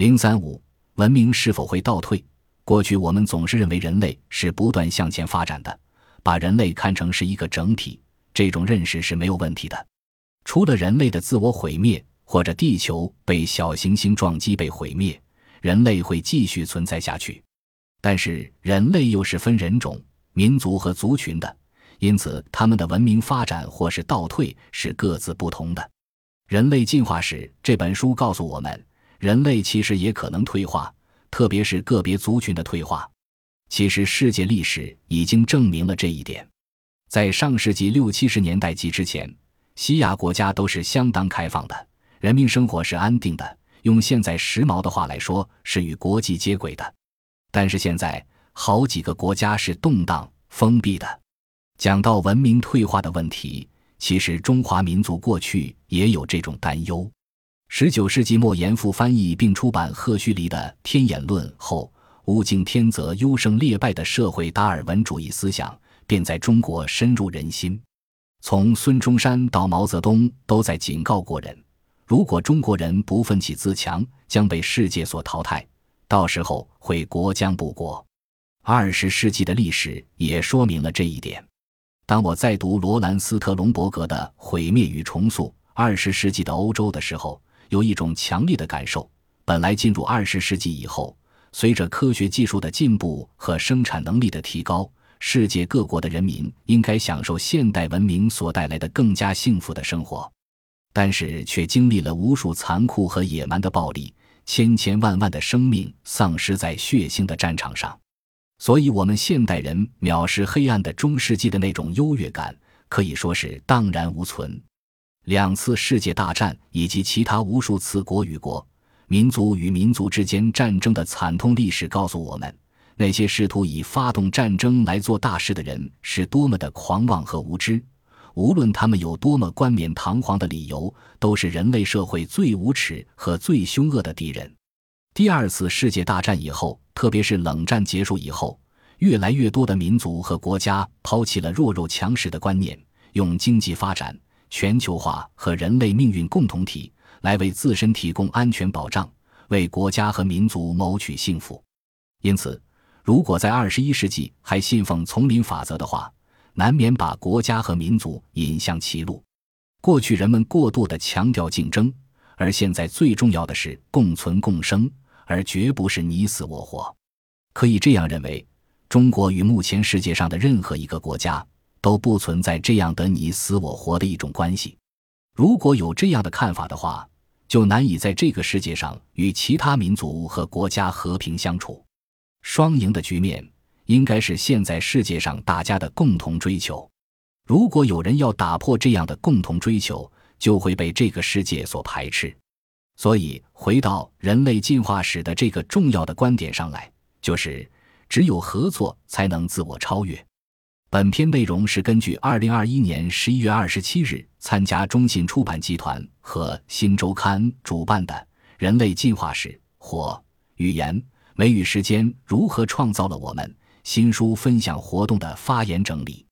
零三五，文明是否会倒退？过去我们总是认为人类是不断向前发展的，把人类看成是一个整体，这种认识是没有问题的。除了人类的自我毁灭，或者地球被小行星撞击被毁灭，人类会继续存在下去。但是人类又是分人种、民族和族群的，因此他们的文明发展或是倒退是各自不同的。《人类进化史》这本书告诉我们，人类其实也可能退化，特别是个别族群的退化。其实世界历史已经证明了这一点。在上世纪六七十年代及之前，西亚国家都是相当开放的，人民生活是安定的。用现在时髦的话来说，是与国际接轨的。但是现在好几个国家是动荡封闭的。讲到文明退化的问题，其实中华民族过去也有这种担忧。十九世纪末，严复翻译并出版赫胥黎的《天演论》后，物竞天择、优胜劣败的社会达尔文主义思想便在中国深入人心。从孙中山到毛泽东，都在警告过人：如果中国人不奋起自强，将被世界所淘汰。到时候会国将不国。二十世纪的历史也说明了这一点。当我在读罗兰斯特隆伯格的《毁灭与重塑：二十世纪的欧洲》的时候，有一种强烈的感受：本来进入二十世纪以后，随着科学技术的进步和生产能力的提高，世界各国的人民应该享受现代文明所带来的更加幸福的生活，但是却经历了无数残酷和野蛮的暴力。千千万万的生命丧失在血腥的战场上，所以，我们现代人藐视黑暗的中世纪的那种优越感，可以说是荡然无存。两次世界大战以及其他无数次国与国、民族与民族之间战争的惨痛历史，告诉我们，那些试图以发动战争来做大事的人是多么的狂妄和无知。无论他们有多么冠冕堂皇的理由，都是人类社会最无耻和最凶恶的敌人。第二次世界大战以后，特别是冷战结束以后，越来越多的民族和国家抛弃了弱肉强食的观念，用经济发展、全球化和人类命运共同体来为自身提供安全保障，为国家和民族谋取幸福。因此，如果在二十一世纪还信奉丛林法则的话，难免把国家和民族引向歧路。过去人们过度的强调竞争，而现在最重要的是共存共生，而绝不是你死我活。可以这样认为，中国与目前世界上的任何一个国家都不存在这样的你死我活的一种关系。如果有这样的看法的话，就难以在这个世界上与其他民族和国家和平相处。双赢的局面。应该是现在世界上大家的共同追求。如果有人要打破这样的共同追求，就会被这个世界所排斥。所以，回到人类进化史的这个重要的观点上来，就是只有合作才能自我超越。本篇内容是根据二零二一年十一月二十七日参加中信出版集团和新周刊主办的《人类进化史》或语言、美与时间如何创造了我们。新书分享活动的发言整理。